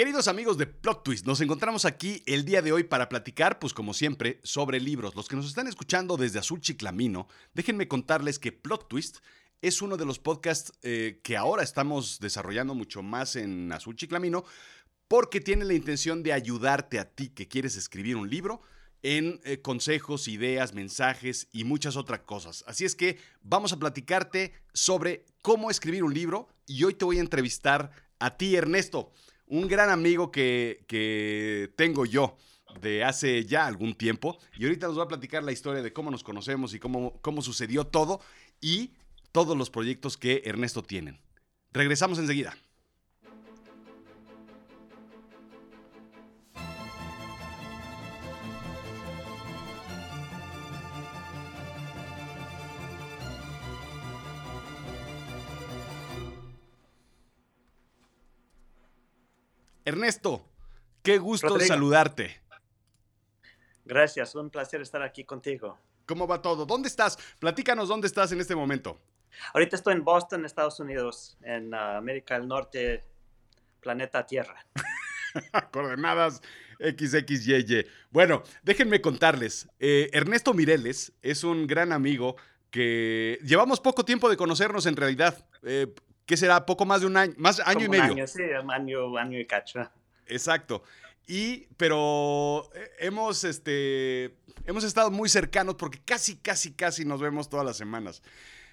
Queridos amigos de Plot Twist, nos encontramos aquí el día de hoy para platicar, pues como siempre, sobre libros. Los que nos están escuchando desde Azul Chiclamino, déjenme contarles que Plot Twist es uno de los podcasts eh, que ahora estamos desarrollando mucho más en Azul Chiclamino, porque tiene la intención de ayudarte a ti que quieres escribir un libro en eh, consejos, ideas, mensajes y muchas otras cosas. Así es que vamos a platicarte sobre cómo escribir un libro y hoy te voy a entrevistar a ti, Ernesto, un gran amigo que, que tengo yo de hace ya algún tiempo y ahorita nos va a platicar la historia de cómo nos conocemos y cómo, cómo sucedió todo y todos los proyectos que Ernesto tienen. Regresamos enseguida. Ernesto, qué gusto saludarte. Gracias, un placer estar aquí contigo. ¿Cómo va todo? ¿Dónde estás? Platícanos dónde estás en este momento. Ahorita estoy en Boston, Estados Unidos, en uh, América del Norte, planeta Tierra. Coordenadas XXYY. Bueno, déjenme contarles. Eh, Ernesto Mireles es un gran amigo que llevamos poco tiempo de conocernos en realidad. Eh, ¿qué será? Poco más de un año, más año y medio. Año, sí, año, año y cacho. Exacto. Y, pero eh, hemos, este, hemos estado muy cercanos porque casi, casi, casi nos vemos todas las semanas.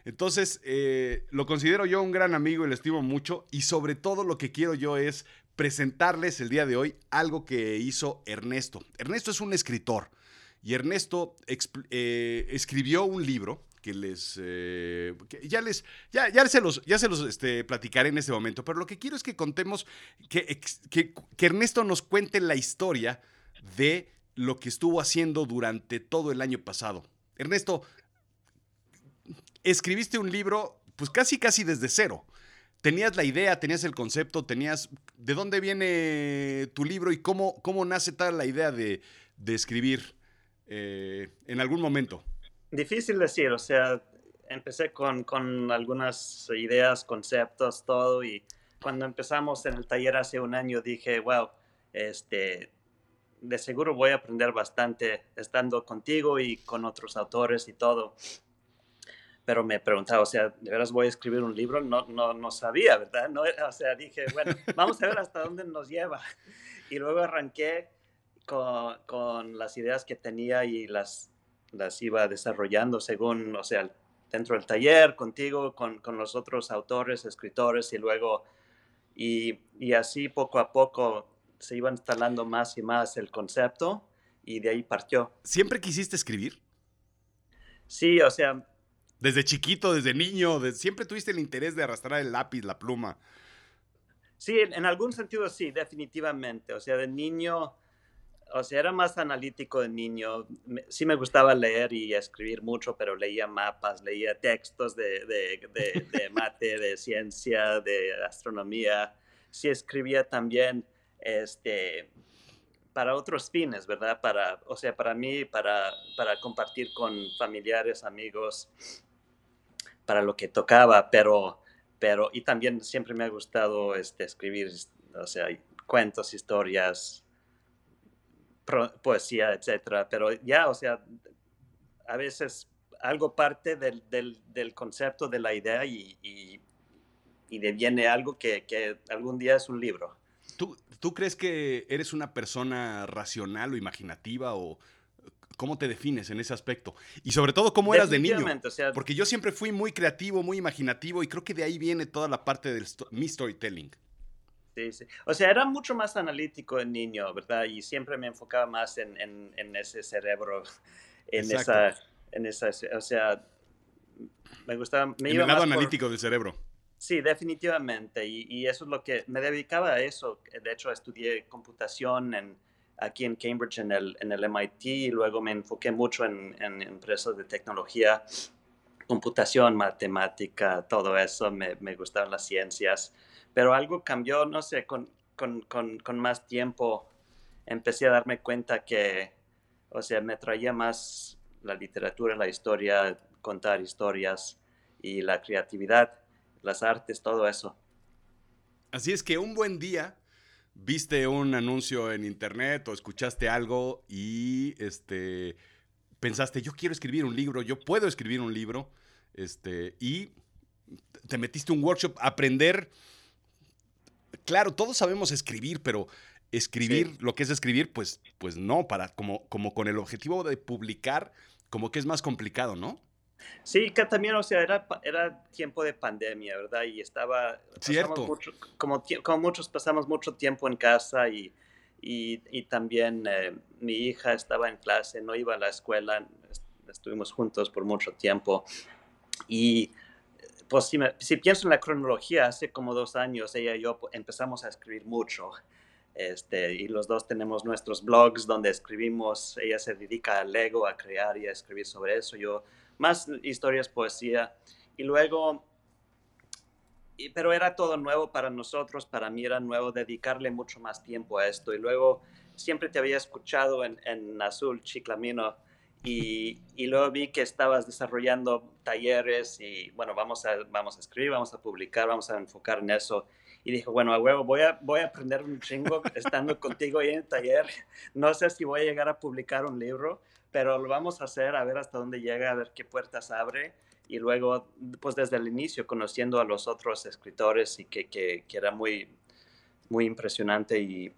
Entonces, eh, lo considero yo un gran amigo y lo estimo mucho. Y sobre todo lo que quiero yo es presentarles el día de hoy algo que hizo Ernesto. Ernesto es un escritor y Ernesto eh, escribió un libro que les eh, ya les ya, ya se los ya se los este, platicaré en este momento pero lo que quiero es que contemos que, que, Ernesto nos cuente la historia de lo que estuvo haciendo durante todo el año pasado. Ernesto escribiste un libro pues casi casi desde cero. Tenías la idea tenías el concepto tenías de dónde viene tu libro y cómo cómo nace tal la idea de, de escribir eh, en algún momento Difícil decir, o sea, empecé con, con, algunas ideas, conceptos, todo, y cuando empezamos en el taller hace un año dije, wow, este, de seguro voy a aprender bastante estando contigo y con otros autores y todo. Pero me preguntaba, o sea, ¿de veras voy a escribir un libro? No, no, no sabía, ¿verdad? No, o sea, dije, bueno, vamos a ver hasta dónde nos lleva. Y luego arranqué con, con las ideas que tenía y las las iba desarrollando según, o sea, dentro del taller, contigo, con, con los otros autores, escritores y luego, y, y, así poco a poco se iba instalando más y más el concepto y de ahí partió. ¿Siempre quisiste escribir? Sí, o sea... Desde chiquito, desde niño, siempre tuviste el interés de arrastrar el lápiz, la pluma. Sí, en, en algún sentido sí, definitivamente. O sea, de niño o sea, era más analítico de niño. Sí me gustaba leer y escribir mucho, pero leía mapas, leía textos de, de, de, mate, de ciencia, de astronomía. Sí escribía también este, para otros fines, ¿verdad? Para, o sea, para mí, para, para compartir con familiares, amigos, para lo que tocaba, pero, pero, y también siempre me ha gustado este, escribir, o sea, cuentos, historias, poesía, etcétera. Pero ya, o sea, a veces algo parte del, del, concepto, de la idea y, y, y deviene algo que, que, algún día es un libro. ¿Tú, ¿Tú crees que eres una persona racional o imaginativa o cómo te defines en ese aspecto? Y sobre todo, ¿cómo eras de niño? Porque yo siempre fui muy creativo, muy imaginativo y creo que de ahí viene toda la parte de mi storytelling. Sí, sí. O sea, era mucho más analítico el niño, ¿verdad? Y siempre me enfocaba más en, en, ese cerebro, en esa, en esa, o sea, me gustaba... Me en el lado analítico del cerebro. Sí, definitivamente. Y, y, eso es lo que me dedicaba a eso. De hecho, estudié computación en, aquí en Cambridge, en el, en el MIT, y luego me enfoqué mucho en, en empresas de tecnología, computación, matemática, todo eso. Me, me gustaban las ciencias pero algo cambió, no sé, con, con, con, con, más tiempo empecé a darme cuenta que, o sea, me traía más la literatura, la historia, contar historias y la creatividad, las artes, todo eso. Así es que un buen día viste un anuncio en internet o escuchaste algo y este, pensaste, yo quiero escribir un libro, yo puedo escribir un libro, este, y te metiste un workshop a aprender. Claro, todos sabemos escribir, pero escribir, lo que es escribir, pues, pues no, para, como, como con el objetivo de publicar, como que es más complicado, ¿no? Sí, que también, o sea, era, era tiempo de pandemia, ¿verdad? Y estaba... Cierto. como, como muchos pasamos mucho tiempo en casa y, y, también eh, mi hija estaba en clase, no iba a la escuela, estuvimos juntos por mucho tiempo. Y pues si, si pienso en la cronología, hace como dos años ella y yo empezamos a escribir mucho. Este, y los dos tenemos nuestros blogs donde escribimos, ella se dedica al Lego, a crear y a escribir sobre eso, yo más historias, poesía. Y luego, pero era todo nuevo para nosotros, para mí era nuevo dedicarle mucho más tiempo a esto. Y luego siempre te había escuchado en, en Azul Chiclamino y, y, luego vi que estabas desarrollando talleres y bueno, vamos a, vamos a escribir, vamos a publicar, vamos a enfocar en eso. Y dije, bueno, a huevo, voy a, voy a aprender un chingo estando contigo ahí en el taller. No sé si voy a llegar a publicar un libro, pero lo vamos a hacer, a ver hasta dónde llega, a ver qué puertas abre y luego, pues desde el inicio, conociendo a los otros escritores y que, que, que, era muy, muy impresionante y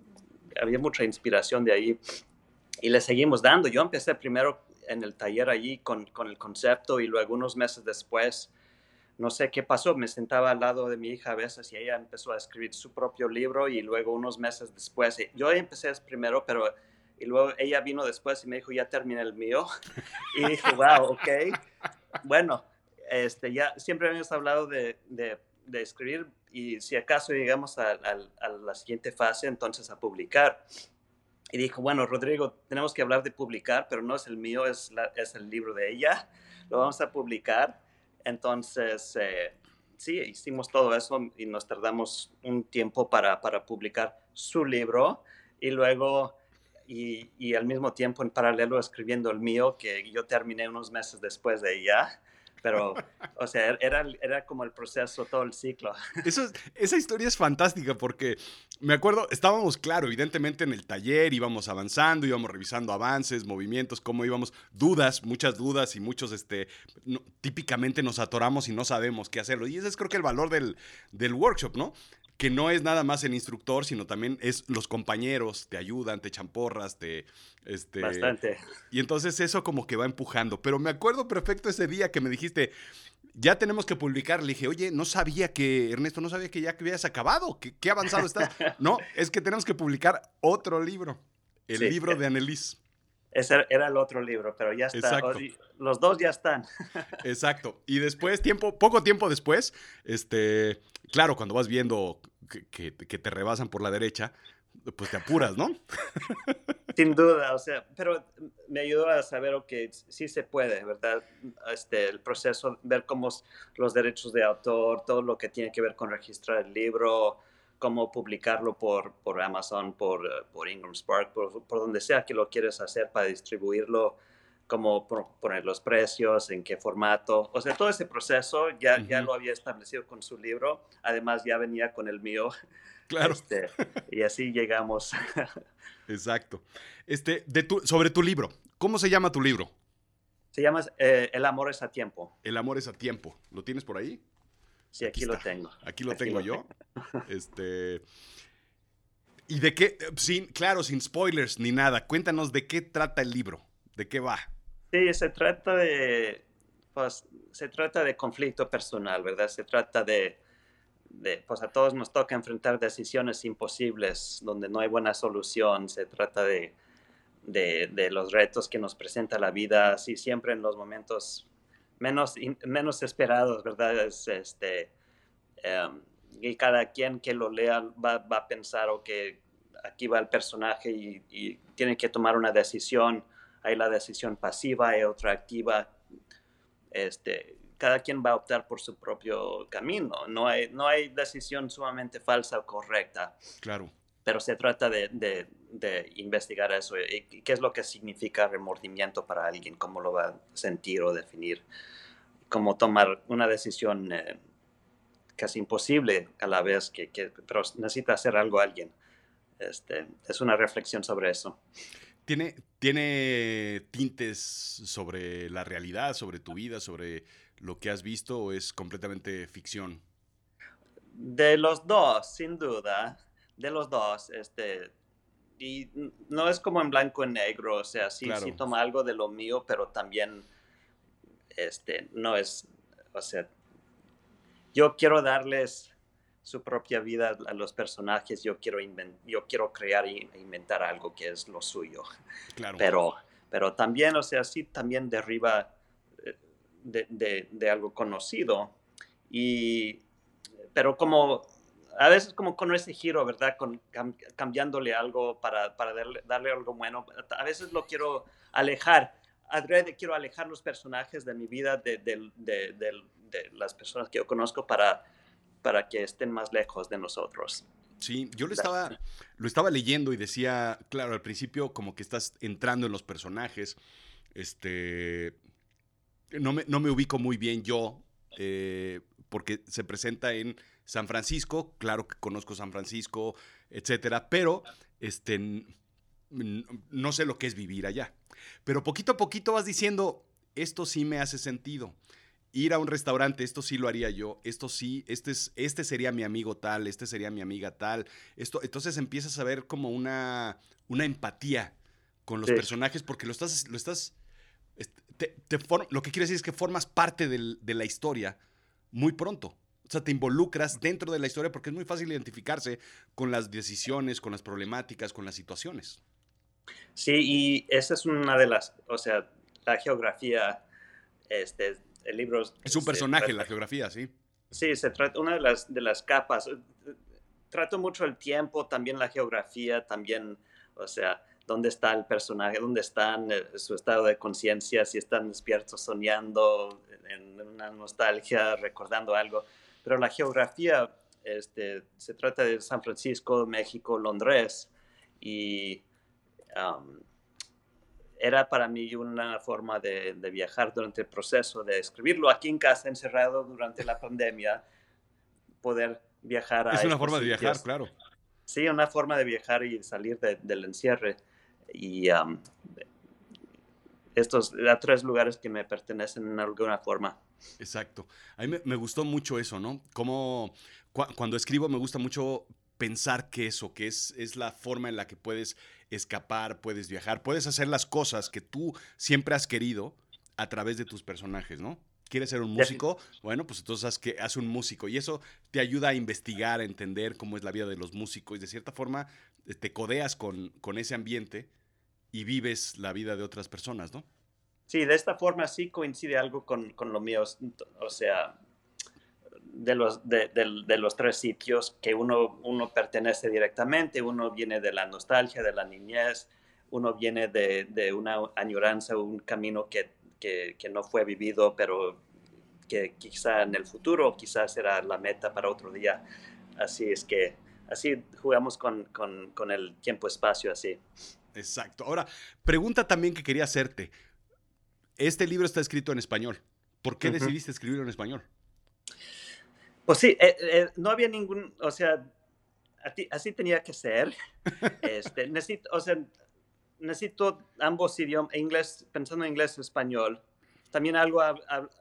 había mucha inspiración de ahí. Y le seguimos dando. Yo empecé primero en el taller allí con, con el concepto y luego unos meses después, no sé qué pasó, me sentaba al lado de mi hija a veces y ella empezó a escribir su propio libro y luego unos meses después, yo empecé primero, pero y luego ella vino después y me dijo, ya terminé el mío. Y dije, wow, ok. Bueno, este, ya siempre hemos hablado de, de, escribir y si acaso llegamos a, a, la siguiente fase, entonces a publicar. Y dijo, bueno, Rodrigo, tenemos que hablar de publicar, pero no es el mío, es, la, es el libro de ella. Lo vamos a publicar. Entonces, eh, sí, hicimos todo eso y nos tardamos un tiempo para, para publicar su libro. Y luego y, y, al mismo tiempo en paralelo escribiendo el mío, que yo terminé unos meses después de ella. Pero, o sea, era, era como el proceso, todo el ciclo. Eso, esa historia es fantástica porque me acuerdo, estábamos, claro, evidentemente en el taller, íbamos avanzando, íbamos revisando avances, movimientos, cómo íbamos, dudas, muchas dudas y muchos, este, típicamente nos atoramos y no sabemos qué hacerlo. Y ese es creo que el valor del, del workshop, ¿no? Que no es nada más el instructor, sino también es los compañeros, te ayudan, te champorras, te... Este, Bastante. Y entonces eso como que va empujando. Pero me acuerdo perfecto ese día que me dijiste, ya tenemos que publicar. Le dije, oye, no sabía que, Ernesto, no sabía que ya que habías acabado, que qué avanzado estás. no, es que tenemos que publicar otro libro, el libro de Annelies. Ese era el otro libro, pero ya está. Los dos ya están. Exacto. Y después, tiempo, poco tiempo después, este, claro, cuando vas viendo que, te rebasan por la derecha, pues te apuras, ¿no? Sin duda, o sea, pero me ayudó a saber que sí se puede, ¿verdad? Este, el proceso, ver cómo los derechos de autor, todo lo que tiene que ver con registrar el libro, cómo publicarlo por, por Amazon, por, por Ingram Spark, por, por, donde sea que lo quieres hacer para distribuirlo, cómo poner los precios, en qué formato. O sea, todo ese proceso ya, ya lo había establecido con su libro. Además, ya venía con el mío. Claro. Este, y así llegamos. Exacto. Este, de tu, sobre tu libro, ¿cómo se llama tu libro? Se llama eh, El amor es a tiempo. El amor es a tiempo. ¿Lo tienes por ahí? Sí, aquí, lo tengo. Aquí lo tengo yo. Este. ¿Y de qué? Sin, claro, sin spoilers ni nada. Cuéntanos de qué trata el libro. ¿De qué va? Sí, se trata de. Pues se trata de conflicto personal, ¿verdad? Se trata de, de. Pues a todos nos toca enfrentar decisiones imposibles donde no hay buena solución. Se trata de. De, de, los retos que nos presenta la vida, así siempre en los momentos menos, menos esperados, ¿verdad? Es, este, em, y cada quien que lo lea va, a pensar, que aquí va el personaje y, tiene que tomar una decisión. Hay la decisión pasiva, hay otra activa. Este, cada quien va a optar por su propio camino. No hay, no hay decisión sumamente falsa o correcta. Claro. Pero se trata de, de, de investigar eso y qué es lo que significa remordimiento para alguien, cómo lo va a sentir o definir, cómo tomar una decisión casi imposible a la vez, que, que, pero necesita hacer algo alguien. este, es una reflexión sobre eso. ¿Tiene, ¿Tiene tintes sobre la realidad, sobre tu vida, sobre lo que has visto o es completamente ficción? De los dos, sin duda, de los dos, este, y no es como en blanco y negro, o sea, sí, sí toma algo de lo mío, pero también, este, no es, o sea, yo quiero darles su propia vida a los personajes, yo quiero, yo quiero crear e inventar algo que es lo suyo. Claro. Pero, pero también, o sea, sí también derriba eh, de, de, algo conocido. Y, pero como, a veces como con ese giro, ¿verdad? Con, cambiándole algo para, para darle, darle, algo bueno. A veces lo quiero alejar. Adrede quiero alejar los personajes de mi vida de, de las personas que yo conozco para para que estén más lejos de nosotros. Sí, yo lo estaba, lo estaba leyendo y decía, claro, al principio como que estás entrando en los personajes, este, no me, no me ubico muy bien yo, eh, porque se presenta en San Francisco, claro que conozco San Francisco, etcétera, pero este, no sé lo que es vivir allá. Pero poquito a poquito vas diciendo, esto sí me hace sentido ir a un restaurante, esto sí lo haría yo, esto sí, este, es, este sería mi amigo tal, este sería mi amiga tal. Esto, entonces empiezas a ver como una, una empatía con los personajes porque lo estás, lo estás, te, lo que quiero decir es que formas parte de la historia muy pronto. O sea, te involucras dentro de la historia porque es muy fácil identificarse con las decisiones, con las problemáticas, con las situaciones. Sí, y esa es una de las, o sea, la geografía este, el libro... Es un personaje en la geografía, sí. Sí, se trata, una de las, de las capas. Trato mucho el tiempo, también la geografía, también, o sea, dónde está el personaje, dónde están, eh, su estado de conciencia, si están despiertos soñando, en una nostalgia, recordando algo. Pero la geografía, este, se trata de San Francisco, México, Londres, y um, era para mí una forma de, viajar durante el proceso de escribirlo aquí en casa, encerrado durante la pandemia, poder viajar a... Es una forma de viajar, claro. Sí, una forma de viajar y salir del encierre. Y um, estos tres lugares que me pertenecen en alguna forma. Exacto. A mí me, gustó mucho eso, ¿no? Como cuando escribo me gusta mucho pensar que eso, que es, es la forma en la que puedes escapar, puedes viajar, puedes hacer las cosas que tú siempre has querido a través de tus personajes, ¿no? ¿Quieres ser un músico? Bueno, pues entonces haz, que, haz un músico y eso te ayuda a investigar, a entender cómo es la vida de los músicos y de cierta forma eh, te codeas con, con ese ambiente y vives la vida de otras personas, ¿no? Sí, de esta forma sí coincide algo con, con lo mío. O sea, de los, de, los tres sitios que uno, uno pertenece directamente, uno viene de la nostalgia, de la niñez, uno viene de, una añoranza, un camino que, no fue vivido, pero que quizá en el futuro, quizás será la meta para otro día. Así es que así jugamos con, el tiempo-espacio así. Exacto. Ahora, pregunta también que quería hacerte. Este libro está escrito en español. ¿Por qué decidiste escribirlo en español? Pues sí, eh, eh, no había ningún, o sea, así tenía que ser. Este, necesito, o sea, necesito ambos idiomas, inglés, pensando en inglés y español. También, algo,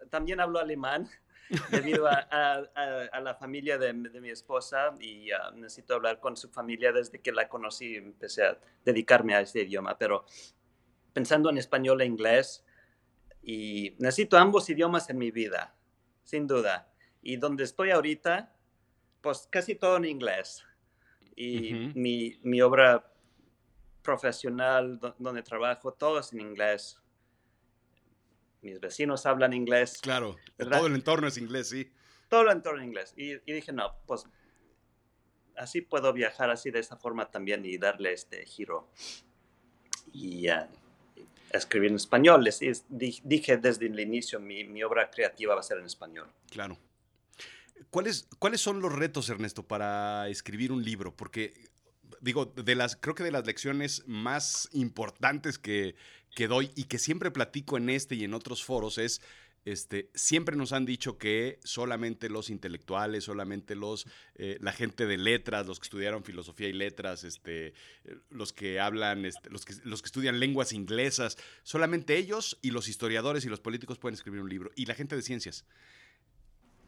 también hablo alemán debido a, la familia de, mi esposa y ah, necesito hablar con su familia desde que la conocí, empecé a dedicarme a este idioma, pero pensando en español e inglés, y necesito ambos idiomas en mi vida, sin duda. Y donde estoy ahorita, pues casi todo en inglés. Y mi, mi, obra profesional, donde trabajo, todo es en inglés. Mis vecinos hablan inglés. Claro, todo el entorno es inglés, sí. Todo el entorno es inglés. Y, y dije, no, pues así puedo viajar así de esa forma también y darle este giro. Y uh, escribir en español. Les, dije desde el inicio, mi, mi, obra creativa va a ser en español. Claro. ¿Cuáles, ¿Cuáles son los retos, Ernesto, para escribir un libro? Porque, digo, de las, creo que de las lecciones más importantes que, que doy y que siempre platico en este y en otros foros es este, siempre nos han dicho que solamente los intelectuales, solamente los, eh, la gente de letras, los que estudiaron filosofía y letras, este, los que hablan, este, los, que, los que estudian lenguas inglesas, solamente ellos y los historiadores y los políticos pueden escribir un libro. Y la gente de ciencias.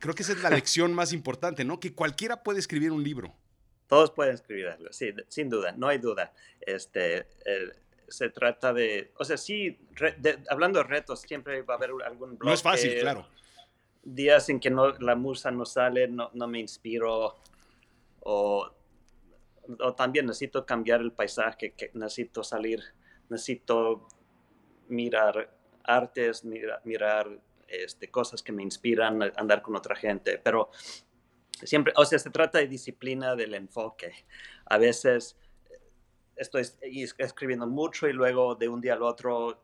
Creo que esa es la lección más importante, ¿no? Que cualquiera puede escribir un libro. Todos pueden escribir algo, sí, sin duda, no hay duda. Este, se trata de, o sea, sí, hablando de retos, siempre va a haber algún blog. No es fácil, claro. Días en que no, la musa no sale, no, no me inspiro, o, o, también necesito cambiar el paisaje, que necesito salir, necesito mirar artes, mirar este, cosas que me inspiran a andar con otra gente, pero siempre, o sea, se trata de disciplina del enfoque. A veces estoy escribiendo mucho y luego de un día al otro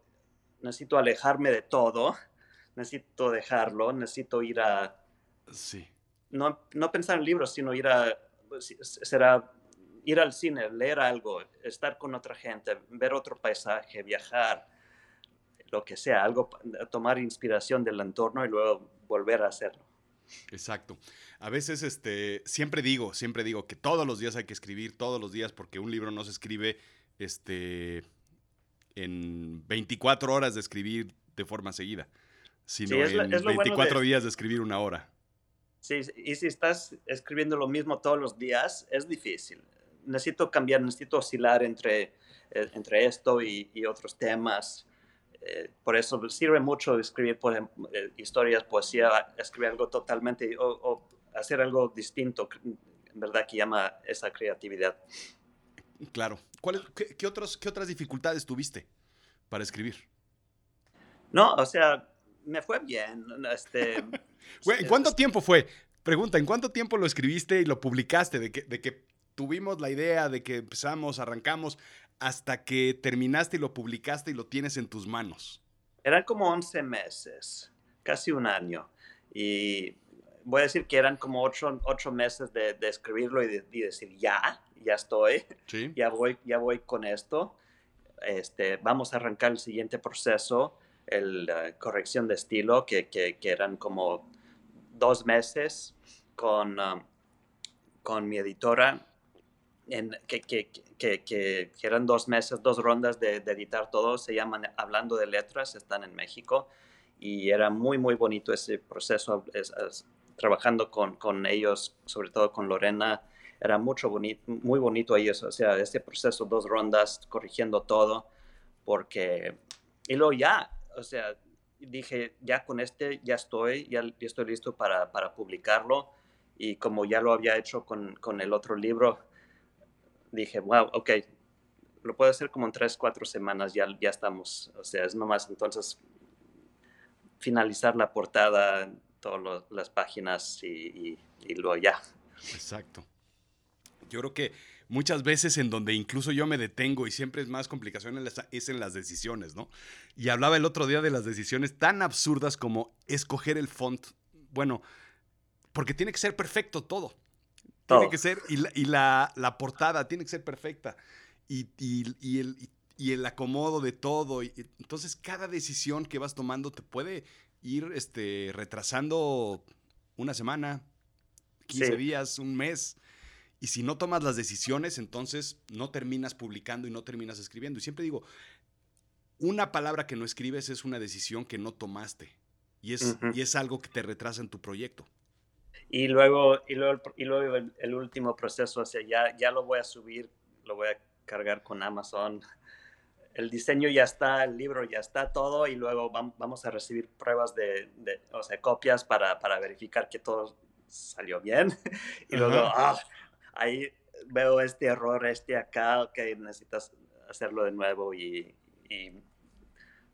necesito alejarme de todo, necesito dejarlo, necesito ir a... Sí. No, no pensar en libros, sino ir a... Será ir al cine, leer algo, estar con otra gente, ver otro paisaje, viajar, lo que sea, algo, tomar inspiración del entorno y luego volver a hacerlo. Exacto. A veces, este, siempre digo, siempre digo que todos los días hay que escribir, todos los días, porque un libro no se escribe, este, en 24 horas de escribir de forma seguida, sino en 24 días de escribir una hora. Sí, y si estás escribiendo lo mismo todos los días, es difícil. Necesito cambiar, necesito oscilar entre, eh, entre esto y, y otros temas. Eh, por eso sirve mucho escribir por eh, historias, poesía, escribir algo totalmente o, hacer algo distinto, en verdad que llama esa creatividad. Claro. ¿Cuál, qué, qué, otros, ¿Qué otras dificultades tuviste para escribir? No, o sea, me fue bien. Este, ¿En cuánto tiempo fue? Pregunta, ¿en cuánto tiempo lo escribiste y lo publicaste? De que, de que tuvimos la idea, de que empezamos, arrancamos, hasta que terminaste y lo publicaste y lo tienes en tus manos? Eran como 11 meses, casi un año. Y voy a decir que eran como 8, meses de, escribirlo y, decir, ya, ya estoy, ya, voy, ya voy con esto. Este, vamos a arrancar el siguiente proceso, la corrección de estilo, que, que, eran como dos meses con, um, con mi editora en, que, que, que, eran dos meses, dos rondas de, editar todo, se llaman Hablando de Letras, están en México y era muy, muy bonito ese proceso, trabajando con, con, ellos, sobre todo con Lorena, era mucho bonito, muy bonito ellos, o sea, este proceso, dos rondas, corrigiendo todo, porque, y luego ya, o sea, dije, ya con este, ya estoy, ya, ya estoy listo para, para publicarlo, y como ya lo había hecho con, con el otro libro, dije, wow, ok, lo puedo hacer como en tres, cuatro semanas, ya, ya estamos. O sea, es nomás entonces finalizar la portada, todas las páginas y, y, luego ya. Exacto. Yo creo que muchas veces en donde incluso yo me detengo y siempre es más complicación es en las decisiones, ¿no? Y hablaba el otro día de las decisiones tan absurdas como escoger el font. Bueno, porque tiene que ser perfecto todo. Tiene que ser, y la, portada tiene que ser perfecta. Y, el, acomodo de todo. Y, entonces, cada decisión que vas tomando te puede ir este, retrasando una semana, 15 días, un mes. Y si no tomas las decisiones, entonces no terminas publicando y no terminas escribiendo. Y siempre digo, una palabra que no escribes es una decisión que no tomaste. Y es, y es algo que te retrasa en tu proyecto. Y luego, y luego, y luego el, último proceso, o sea, ya, ya lo voy a subir, lo voy a cargar con Amazon. El diseño ya está, el libro ya está todo y luego vamos a recibir pruebas de, de o sea, copias para, para, verificar que todo salió bien. Y luego, ah, ahí veo este error, este acá, que necesitas hacerlo de nuevo y, y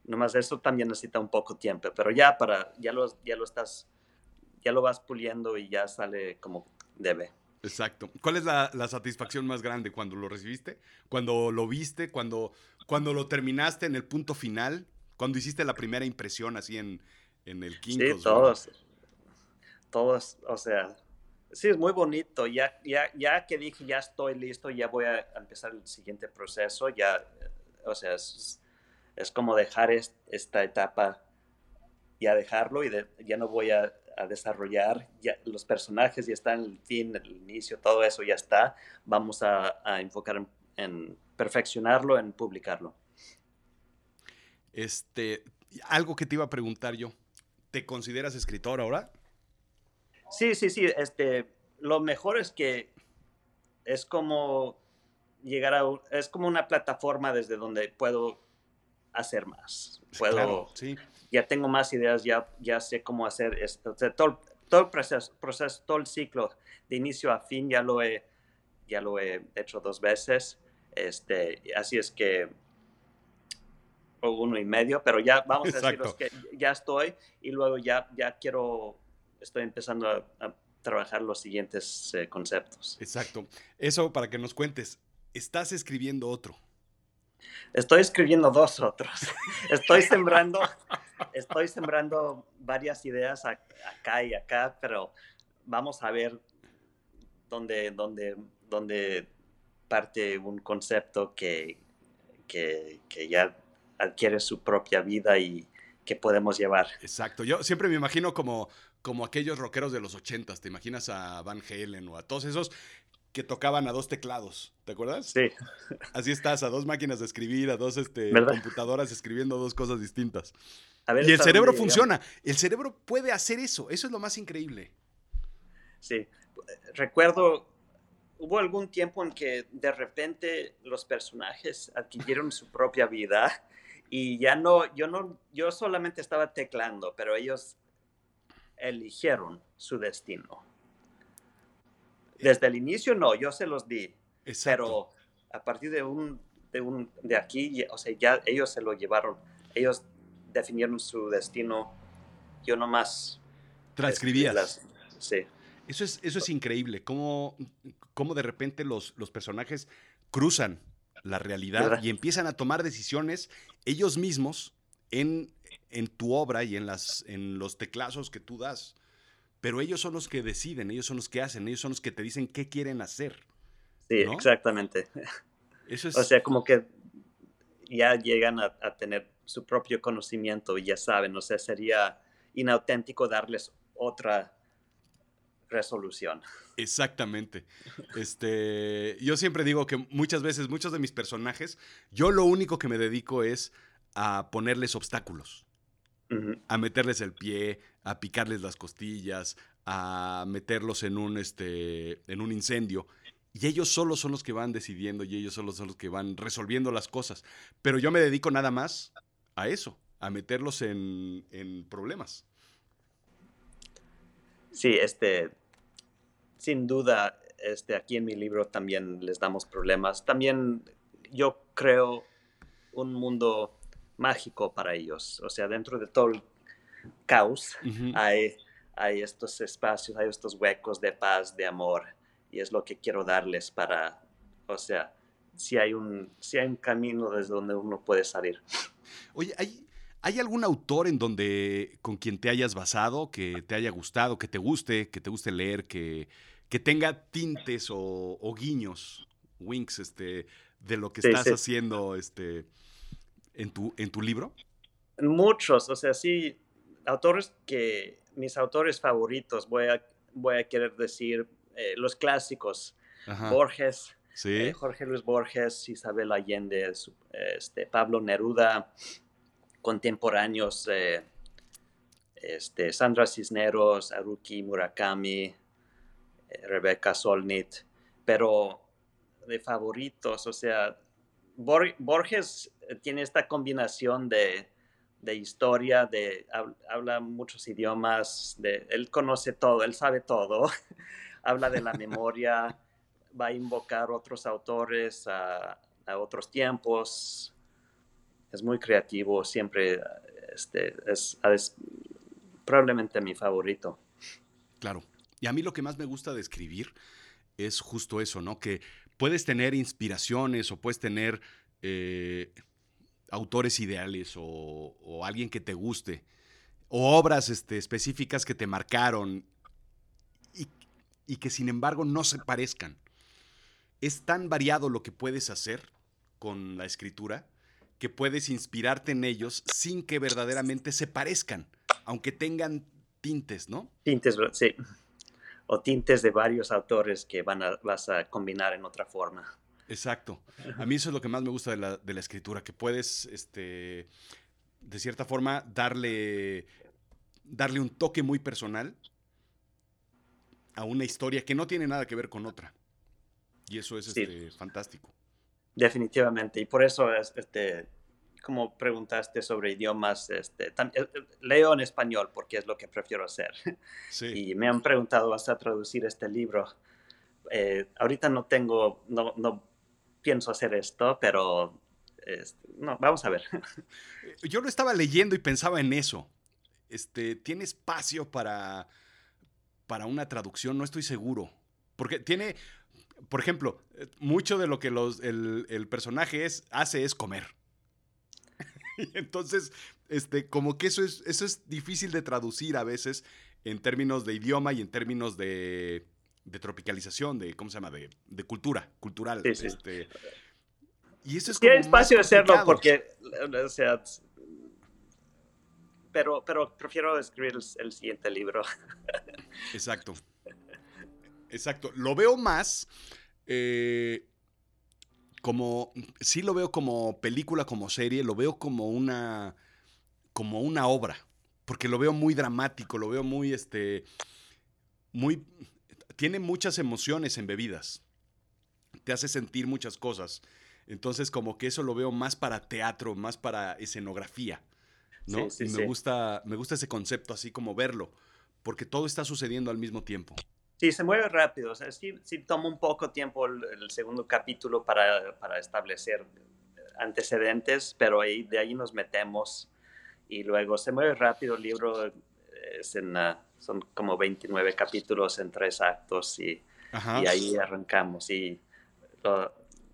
nomás eso también necesita un poco tiempo, pero ya para, ya lo, ya lo estás ya lo vas puliendo y ya sale como debe. Exacto. ¿Cuál es la, satisfacción más grande cuando lo recibiste? Cuando lo viste, cuando, cuando lo terminaste en el punto final, cuando hiciste la primera impresión así en, en el quinto. Sí, todos. Todos, o sea, sí, es muy bonito. Ya, ya, ya que dije, ya estoy listo, ya voy a empezar el siguiente proceso, ya, o sea, es, es como dejar esta etapa ya dejarlo y ya no voy a, desarrollar, ya, los personajes ya están, el fin, el inicio, todo eso ya está. Vamos a, enfocar en, perfeccionarlo, en publicarlo. Este, algo que te iba a preguntar yo, ¿te consideras escritor ahora? Sí, sí, sí. Este, lo mejor es que es como llegar a, es como una plataforma desde donde puedo hacer más. Puedo, sí. Ya tengo más ideas, ya, ya sé cómo hacer esto. todo, el proceso, proceso, todo el ciclo de inicio a fin ya lo he, ya lo he hecho dos veces. Este, así es que o uno y medio, pero ya vamos a deciros que ya estoy y luego ya, ya quiero, estoy empezando a, trabajar los siguientes eh, conceptos. Exacto. Eso para que nos cuentes, estás escribiendo otro. Estoy escribiendo dos otros. Estoy sembrando, estoy sembrando varias ideas acá y acá, pero vamos a ver dónde, dónde, dónde parte un concepto que, que, que ya adquiere su propia vida y que podemos llevar. Exacto. Yo siempre me imagino como, como aquellos rockeros de los ochentas. ¿Te imaginas a Van Halen o a todos esos que tocaban a dos teclados, ¿te acuerdas? Sí. Así estás, a dos máquinas de escribir, a dos este, computadoras escribiendo dos cosas distintas. y el cerebro funciona. El cerebro puede hacer eso. Eso es lo más increíble. Sí. Recuerdo, hubo algún tiempo en que de repente los personajes adquirieron su propia vida y ya no, yo no, yo solamente estaba teclando, pero ellos eligieron su destino. Desde el inicio no, yo se los di. Pero a partir de un, de un, de aquí, o sea, ya ellos se lo llevaron, ellos definieron su destino, yo nomás... Transcribías. sí. Eso es, eso es increíble, cómo, cómo de repente los, los personajes cruzan la realidad y empiezan a tomar decisiones ellos mismos en, en tu obra y en, las, en los teclazos que tú das pero ellos son los que deciden, ellos son los que hacen, ellos son los que te dicen qué quieren hacer. Sí, exactamente. Eso es... O sea, como que ya llegan a, tener su propio conocimiento y ya saben, o sea, sería inauténtico darles otra resolución. Exactamente. Este, yo siempre digo que muchas veces, muchos de mis personajes, yo lo único que me dedico es a ponerles obstáculos a meterles el pie, a picarles las costillas, a meterlos en un, este, en un incendio. Y ellos solo son los que van decidiendo y ellos solo son los que van resolviendo las cosas. Pero yo me dedico nada más a eso, a meterlos en, en problemas. Sí, este, sin duda, este, aquí en mi libro también les damos problemas. También yo creo un mundo mágico para ellos. O sea, dentro de todo el caos hay, hay estos espacios, hay estos huecos de paz, de amor. Y es lo que quiero darles para, o sea, si hay un, si hay un camino desde donde uno puede salir. Oye, ¿hay, ¿hay algún autor en donde con quien te hayas basado, que te haya gustado, que te guste, que te guste leer, que, que tenga tintes o, guiños, winks, este, de lo que estás haciendo, este, en tu, en tu libro? Muchos, o sea, sí, autores que, mis autores favoritos, voy a, voy a querer decir eh, los clásicos, Borges, eh, Jorge Luis Borges, Isabel Allende, este, Pablo Neruda, contemporáneos, eh, este, Sandra Cisneros, Haruki Murakami, Rebecca Solnit, pero de favoritos, o sea, Borges eh, tiene esta combinación de, historia, de habla muchos idiomas, de, él conoce todo, él sabe todo, habla de la memoria, va a invocar otros autores a, otros tiempos, es muy creativo, siempre este, es, probablemente mi favorito. Claro, y a mí lo que más me gusta de escribir es justo eso, ¿no? Que puedes tener inspiraciones o puedes tener eh, autores ideales o, alguien que te guste o obras este, específicas que te marcaron y, y que sin embargo no se parezcan. Es tan variado lo que puedes hacer con la escritura que puedes inspirarte en ellos sin que verdaderamente se parezcan. aunque tengan tintes, ¿no? Tintes, sí. O tintes de varios autores que van a, vas a combinar en otra forma. Exacto. A mí eso es lo que más me gusta de la, de la escritura, que puedes, este, de cierta forma, darle, darle un toque muy personal a una historia que no tiene nada que ver con otra. Y eso es este, fantástico. Definitivamente. Y por eso, este, como preguntaste sobre idiomas, este, eh, eh, leo en español porque es lo que prefiero hacer. Y me han preguntado, ¿vas a traducir este libro? Eh, ahorita no tengo, no, no, pienso hacer esto, pero no, vamos a ver. Yo lo estaba leyendo y pensaba en eso. Este, ¿Tiene espacio para, para una traducción? No estoy seguro. Porque tiene, por ejemplo, mucho de lo que los, el, el personaje es, hace es comer. entonces, este, como que eso es, eso es difícil de traducir a veces en términos de idioma y en términos de, de tropicalización, de, ¿cómo se llama? De, de cultura, cultural. Este, y eso es hay espacio de hacerlo porque, o sea, pero, pero prefiero escribir el, siguiente libro. Exacto. Exacto. Lo veo más eh, como, sí lo veo como película, como serie, lo veo como una, como una obra, porque lo veo muy dramático, lo veo muy, este, muy, tiene muchas emociones embebidas, te hace sentir muchas cosas. Entonces, como que eso lo veo más para teatro, más para escenografía, ¿no? y me, gusta, me gusta ese concepto, así como verlo, porque todo está sucediendo al mismo tiempo. Sí, se mueve rápido. O sea, sí, sí toma un poco tiempo el, segundo capítulo para, para, establecer antecedentes, pero ahí, de ahí nos metemos y luego se mueve rápido. El libro es en, son como 29 capítulos en tres actos y, y ahí arrancamos. Y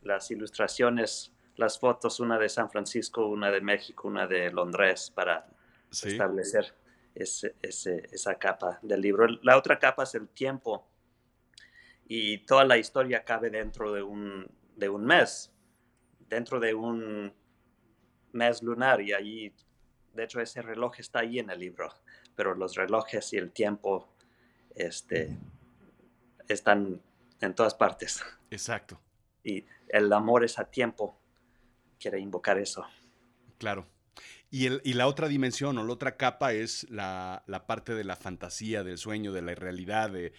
las ilustraciones, las fotos, una de San Francisco, una de México, una de Londres, para establecer ese, esa capa del libro. La otra capa es el tiempo y toda la historia cabe dentro de un, de un mes, dentro de un mes lunar y allí, de hecho ese reloj está ahí en el libro, pero los relojes y el tiempo este, están en todas partes. Exacto. Y el amor es a tiempo, quiere invocar eso. Claro. Y, la otra dimensión o la otra capa es la, parte de la fantasía, del sueño, de la realidad, de,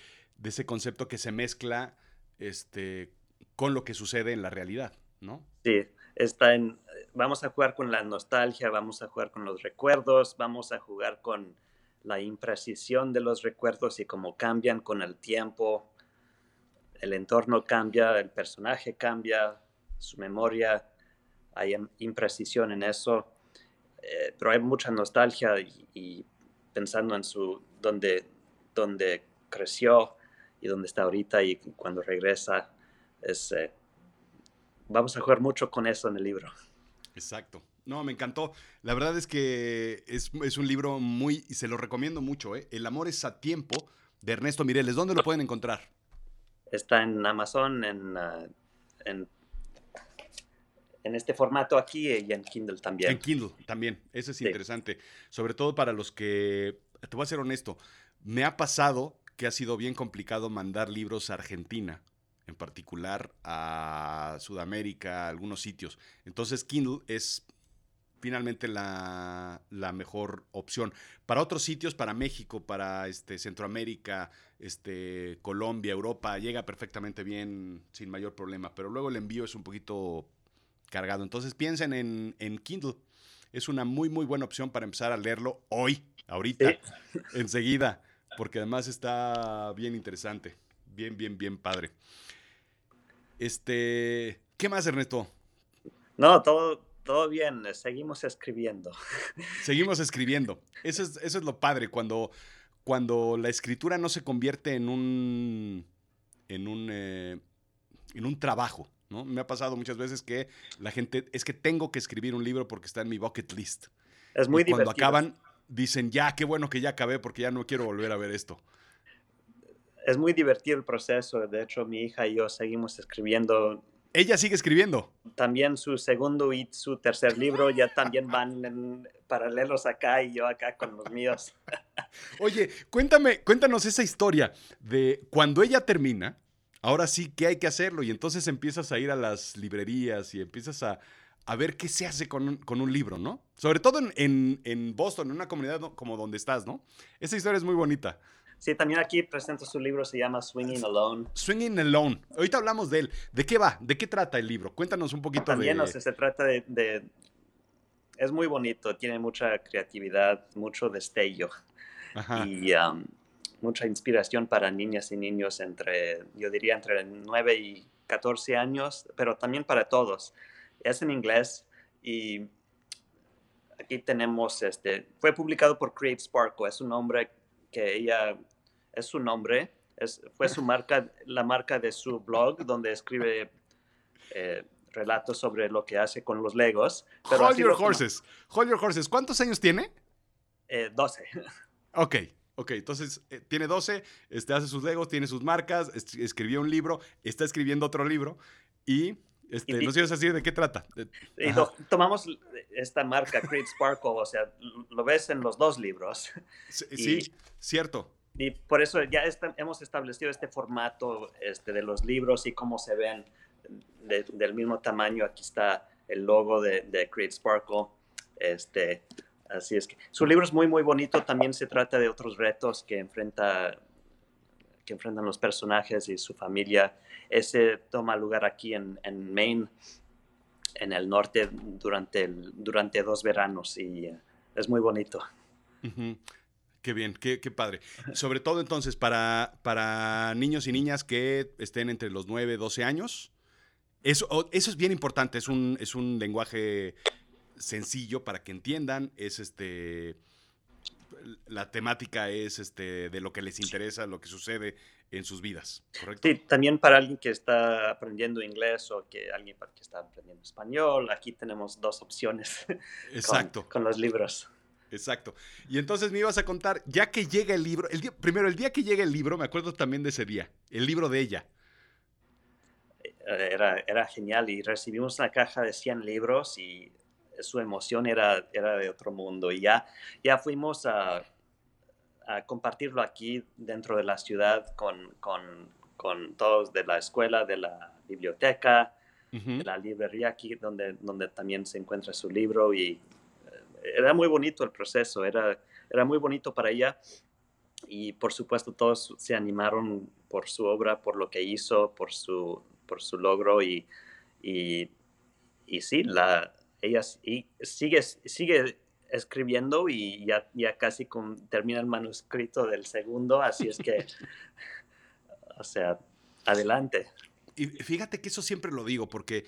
ese concepto que se mezcla este, con lo que sucede en la realidad, ¿no? Sí, está en, vamos a jugar con la nostalgia, vamos a jugar con los recuerdos, vamos a jugar con la imprecisión de los recuerdos y cómo cambian con el tiempo, el entorno cambia, el personaje cambia, su memoria, hay imprecisión en eso eh, pero hay mucha nostalgia y, pensando en su donde, donde creció y donde está ahorita y cuando regresa, es, eh, vamos a jugar mucho con eso en el libro. Exacto. No, me encantó. La verdad es que es, es un libro muy, y se lo recomiendo mucho, ¿eh? El amor es a tiempo, de Ernesto Mireles. ¿Dónde lo pueden encontrar? Está en Amazon, en, uh, en en este formato aquí y en Kindle también. En Kindle también, eso es interesante. Sobre todo para los que, te voy a ser honesto, me ha pasado que ha sido bien complicado mandar libros a Argentina, en particular a Sudamérica, a algunos sitios. Entonces Kindle es finalmente la, la, mejor opción. Para otros sitios, para México, para este, Centroamérica, este, Colombia, Europa, llega perfectamente bien sin mayor problema, pero luego el envío es un poquito cargado. Entonces piensen en, Kindle. Es una muy, muy buena opción para empezar a leerlo hoy, ahorita, enseguida, porque además está bien interesante. Bien, bien, bien padre. Este, ¿qué más, Ernesto? No, todo, todo bien, seguimos escribiendo. Seguimos escribiendo. Eso es, eso es lo padre, cuando, cuando la escritura no se convierte en un, en un, eh, en un trabajo, ¿no? Me ha pasado muchas veces que la gente, es que tengo que escribir un libro porque está en mi bucket list. Es muy y Cuando acaban, dicen, ya, qué bueno que ya acabé porque ya no quiero volver a ver esto. Es muy divertido el proceso. De hecho, mi hija y yo seguimos escribiendo Ella sigue escribiendo. También su segundo y su tercer libro ya también van en paralelos acá y yo acá con los míos. Oye, cuéntame, cuéntanos esa historia de cuando ella termina, ahora sí que hay que hacerlo y entonces empiezas a ir a las librerías y empiezas a, ver qué se hace con un, libro, ¿no? Sobre todo en, en, Boston, en una comunidad como donde estás, ¿no? Esa historia es muy bonita. Sí, también aquí presento su libro, se llama Swinging Alone. Swinging Alone. Ahorita hablamos de él. ¿De qué va? ¿De qué trata el libro? Cuéntanos un poquito también, de... También, se trata de, Es muy bonito, tiene mucha creatividad, mucho destello. Y um, mucha inspiración para niñas y niños entre, yo diría, entre 9 y 14 años, pero también para todos. Es en inglés y aquí tenemos, este, fue publicado por Create Sparkle, es un nombre que ella, es su nombre, es, fue su marca, la marca de su blog donde escribe eh, relatos sobre lo que hace con los Legos. Pero Hold Your Horses, Hold Your Horses, ¿cuántos años tiene? Eh, 12. Ok, ok, entonces eh, tiene 12, este, hace sus Legos, tiene sus marcas, escribió un libro, está escribiendo otro libro y este, no sé decir de qué trata. Y tomamos esta marca, Create Sparkle, o sea, lo ves en los dos libros. Sí, cierto. Y por eso ya hemos establecido este formato este, de los libros y cómo se ven del mismo tamaño. Aquí está el logo de, de Create Sparkle. Este, así es que su libro es muy, muy bonito. También se trata de otros retos que enfrenta que enfrentan los personajes y su familia. Ese toma lugar aquí en, Maine, en el norte, durante, el, durante dos veranos y eh, es muy bonito. Qué bien, qué, qué, padre. Sobre todo entonces para, para niños y niñas que estén entre los 9 y 12 años. Eso, eso es bien importante, es un, es un lenguaje sencillo para que entiendan, es este la temática es este, de lo que les interesa, lo que sucede en sus vidas, ¿correcto? Sí, también para alguien que está aprendiendo inglés o que alguien que está aprendiendo español, aquí tenemos dos opciones Exacto. Con, los libros. Exacto. Y entonces me ibas a contar, ya que llega el libro, el día, primero, el día que llega el libro, me acuerdo también de ese día, el libro de ella. Eh, era, era genial y recibimos una caja de 100 libros y su emoción era, era de otro mundo. Y ya, ya fuimos a, a compartirlo aquí dentro de la ciudad con, con, con, todos de la escuela, de la biblioteca, de la librería aquí, donde, donde también se encuentra su libro. Y eh, era muy bonito el proceso, era, era muy bonito para ella. Y por supuesto todos se animaron por su obra, por lo que hizo, por su, por su logro. Y, y, y sí, la, ella sigue, sigue escribiendo y ya, ya casi termina el manuscrito del segundo, así es que, o sea, adelante. Y fíjate que eso siempre lo digo, porque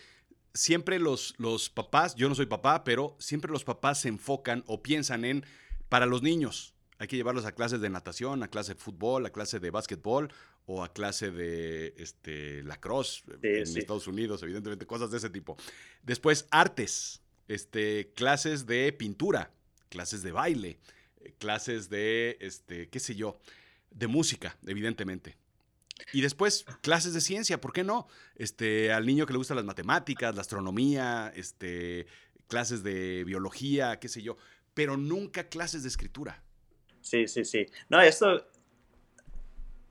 siempre los, los papás, yo no soy papá, pero siempre los papás se enfocan o piensan en para los niños. Hay que llevarlos a clases de natación, a clase de fútbol, a clase de básquetbol o a clase de este, lacrosse en Estados Unidos, evidentemente, cosas de ese tipo. Después, artes este, clases de pintura, clases de baile, eh, clases de, este, qué sé yo, de música, evidentemente. Y después, clases de ciencia, ¿por qué no? Este, al niño que le gustan las matemáticas, la astronomía, este, clases de biología, qué sé yo, pero nunca clases de escritura. Sí, sí, sí. No, esto,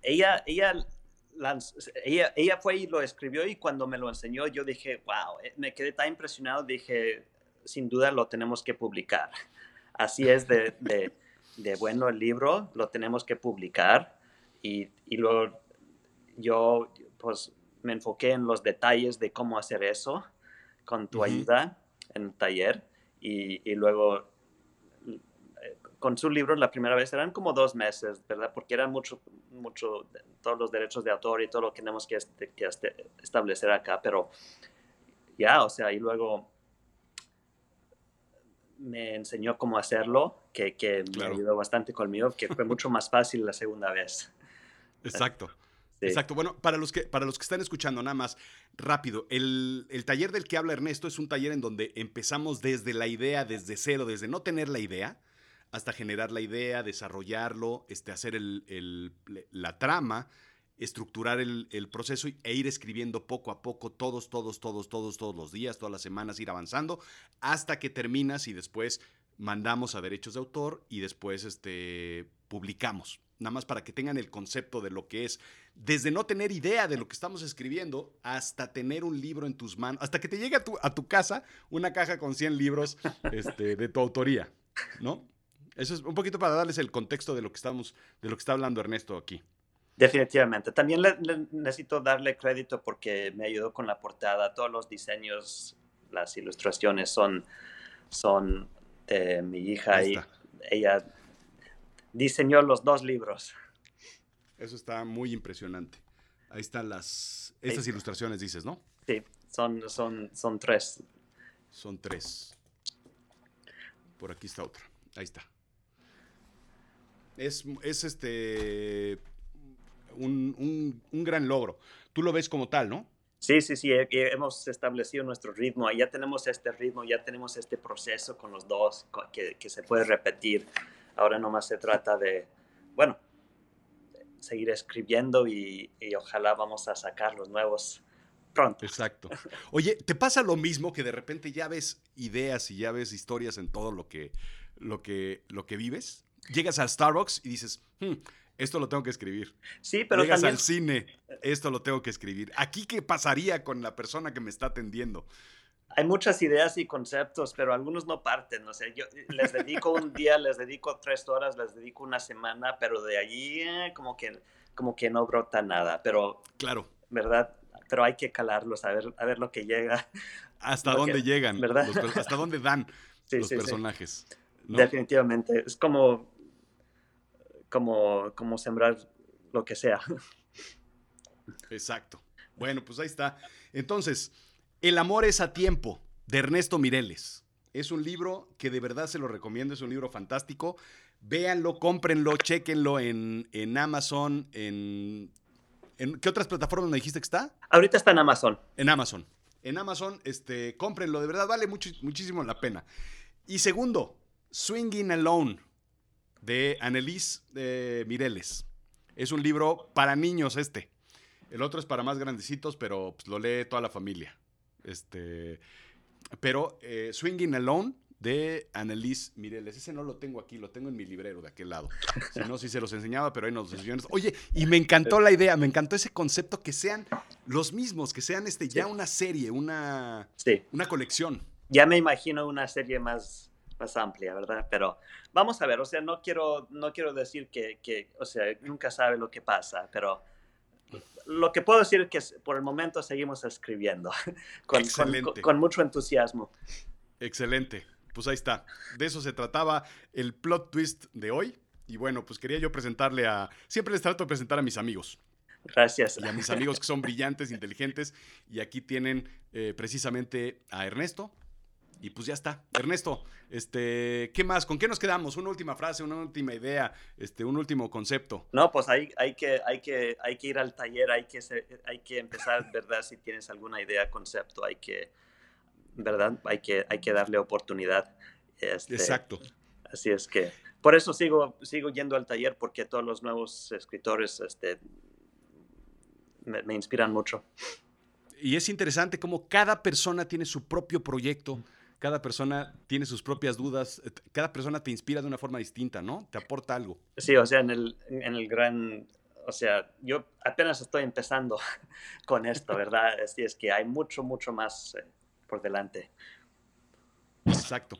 ella, ella, ella, ella fue y lo escribió y cuando me lo enseñó yo dije, wow, eh, me quedé tan impresionado, dije, sin duda lo tenemos que publicar. Así es de, bueno el libro, lo tenemos que publicar y, luego yo pues me enfoqué en los detalles de cómo hacer eso con tu ayuda en el taller y, luego con su libro la primera vez eran como dos meses, ¿verdad? Porque eran mucho, mucho, todos los derechos de autor y todo lo que tenemos que, que establecer acá, pero ya, o sea, y luego me enseñó cómo hacerlo, que, que me ayudó bastante conmigo, que fue mucho más fácil la segunda vez. Exacto. Exacto. Bueno, para los, que, para los que están escuchando, nada más rápido, el, el, taller del que habla Ernesto es un taller en donde empezamos desde la idea, desde cero, desde no tener la idea, hasta generar la idea, desarrollarlo, este, hacer el, el, la trama, estructurar el, proceso e ir escribiendo poco a poco, todos, todos, todos, todos, todos los días, todas las semanas, ir avanzando, hasta que terminas y después mandamos a derechos de autor y después este, publicamos. Nada más para que tengan el concepto de lo que es, desde no tener idea de lo que estamos escribiendo hasta tener un libro en tus manos, hasta que te llegue a tu, a tu casa una caja con 100 libros este, de tu autoría, ¿no? Eso es un poquito para darles el contexto de lo que estamos, de lo que está hablando Ernesto aquí. Definitivamente. También necesito darle crédito porque me ayudó con la portada. Todos los diseños, las ilustraciones son, son de mi hija y ella diseñó los dos libros. Eso está muy impresionante. Ahí están las estas ilustraciones, dices, ¿no? Sí, son, son, son tres. Son tres. Por aquí está otra. Ahí está. Es, es este un, gran logro. Tú lo ves como tal, ¿no? Sí, sí, sí, hemos establecido nuestro ritmo, ya tenemos este ritmo, ya tenemos este proceso con los dos que, se puede repetir. Ahora nomás se trata de, bueno, seguir escribiendo y, ojalá vamos a sacar los nuevos pronto. Exacto. Oye, ¿te pasa lo mismo que de repente ya ves ideas y ya ves historias en todo lo que, lo que, lo que vives? Llegas al Starbucks y dices, hmm, esto lo tengo que escribir. Sí, pero Llegas al cine, esto lo tengo que escribir. ¿Aquí qué pasaría con la persona que me está atendiendo? Hay muchas ideas y conceptos, pero algunos no parten. O sea, yo les dedico un día, les dedico tres horas, les dedico una semana, pero de allí eh, como, que, como que no brota nada. Pero, claro. ¿verdad? Pero hay que calarlos, a ver, a ver lo que llega. Hasta dónde llegan, ¿verdad? hasta dónde dan los personajes. Definitivamente. Es como como, como sembrar lo que sea. Exacto. Bueno, pues ahí está. Entonces, El amor es a tiempo, de Ernesto Mireles. Es un libro que de verdad se lo recomiendo, es un libro fantástico. Véanlo, cómprenlo, chequenlo en, en Amazon, en, en, ¿Qué otras plataformas me dijiste que está? Ahorita está en Amazon. En Amazon. En Amazon, este, cómprenlo, de verdad vale mucho, muchísimo la pena. Y segundo, Swinging Alone, de Annelise de Mireles. Es un libro para niños este. El otro es para más grandecitos, pero pues, lo lee toda la familia. Este, pero eh, Swinging Alone de Annelise Mireles. Ese no lo tengo aquí, lo tengo en mi librero de aquel lado. Si no, sí se los enseñaba, pero ahí nos los Oye, y me encantó la idea, me encantó ese concepto que sean los mismos, que sean este ya una serie, una, una colección. Ya me imagino una serie más más amplia, ¿verdad? Pero vamos a ver, o sea, no quiero, no quiero decir que, que, o sea, nunca sabe lo que pasa, pero lo que puedo decir es que por el momento seguimos escribiendo con, con, mucho entusiasmo. Excelente. Pues ahí está. De eso se trataba el plot twist de hoy. Y bueno, pues quería yo presentarle a... Siempre les trato de presentar a mis amigos. Gracias. Y a mis amigos que son brillantes, inteligentes. Y aquí tienen eh, precisamente a Ernesto, y pues ya está. Ernesto, este, ¿qué más? ¿Con qué nos quedamos? Una última frase, una última idea, este, un último concepto. No, pues hay, hay, que, hay, que, hay que ir al taller, hay que, hay que empezar, ¿verdad? Si tienes alguna idea, concepto, hay que, ¿verdad? Hay que, hay que darle oportunidad. Este, Exacto. Así es que, por eso sigo, sigo yendo al taller, porque todos los nuevos escritores este, me, me inspiran mucho. Y es interesante cómo cada persona tiene su propio proyecto cada persona tiene sus propias dudas, eh, cada persona te inspira de una forma distinta, ¿no? Te aporta algo. Sí, o sea, en el, en el gran, o sea, yo apenas estoy empezando con esto, ¿verdad? Así es que hay mucho, mucho más eh, por delante. Exacto.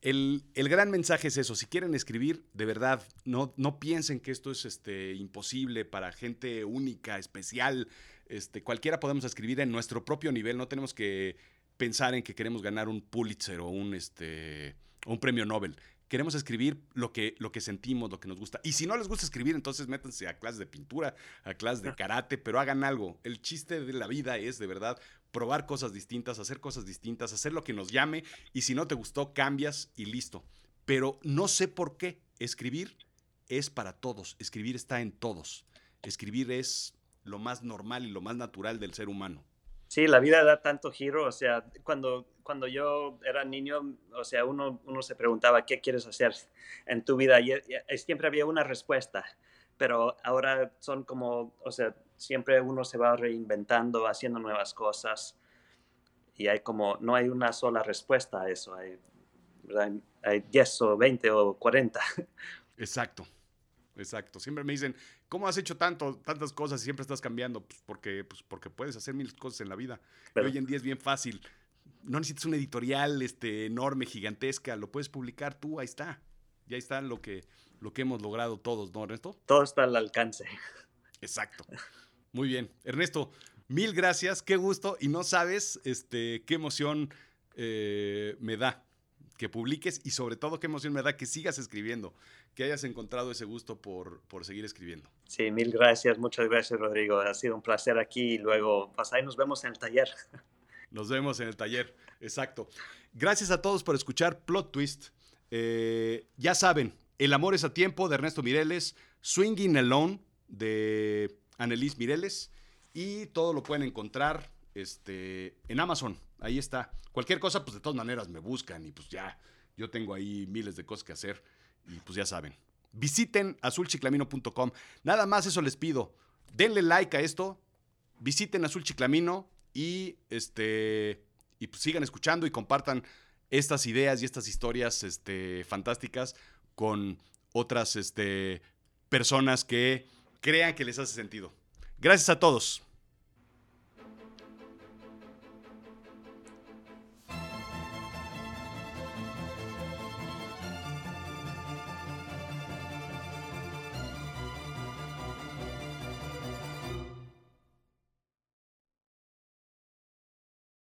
El, el, gran mensaje es eso, si quieren escribir, de verdad, no, no piensen que esto es este, imposible para gente única, especial. Este, cualquiera podemos escribir en nuestro propio nivel, no tenemos que pensar en que queremos ganar un Pulitzer o un, este, un premio Nobel. Queremos escribir lo que, lo que sentimos, lo que nos gusta. Y si no les gusta escribir, entonces métanse a clases de pintura, a clases de karate, pero hagan algo. El chiste de la vida es, de verdad, probar cosas distintas, hacer cosas distintas, hacer lo que nos llame. Y si no te gustó, cambias y listo. Pero no sé por qué. Escribir es para todos. Escribir está en todos. Escribir es lo más normal y lo más natural del ser humano. Sí, la vida da tanto giro, o sea, cuando, cuando yo era niño, o sea, uno, uno se preguntaba, ¿qué quieres hacer en tu vida? Y, siempre había una respuesta, pero ahora son como, o sea, siempre uno se va reinventando, haciendo nuevas cosas y hay como, no hay una sola respuesta a eso, hay, hay 10 o 20 o 40. Exacto, exacto. Siempre me dicen, ¿cómo has hecho tanto, tantas cosas y siempre estás cambiando? Pues porque, pues porque puedes hacer mil cosas en la vida. hoy en día es bien fácil. No necesitas una editorial este, enorme, gigantesca, lo puedes publicar tú, ahí está. Y ahí está lo que, lo que hemos logrado todos, ¿no, Ernesto? Todo está al alcance. Exacto. Muy bien. Ernesto, mil gracias, qué gusto. Y no sabes este, qué emoción eh, me da que publiques y sobre todo qué emoción me da que sigas escribiendo, que hayas encontrado ese gusto por, por seguir escribiendo. Sí, mil gracias, muchas gracias Rodrigo. Ha sido un placer aquí y luego, pues ahí nos vemos en el taller. Nos vemos en el taller, exacto. Gracias a todos por escuchar Plot Twist. Eh, ya saben, El amor es a tiempo de Ernesto Mireles, Swinging Alone de Annelise Mireles y todo lo pueden encontrar este, en Amazon. Ahí está. Cualquier cosa, pues de todas maneras me buscan y pues ya, yo tengo ahí miles de cosas que hacer y pues ya saben. Visiten azulchiclamino.com. Nada más eso les pido. Denle like a esto, visiten Azul Chiclamino y este y pues sigan escuchando y compartan estas ideas y estas historias este, fantásticas con otras este, personas que crean que les hace sentido. Gracias a todos.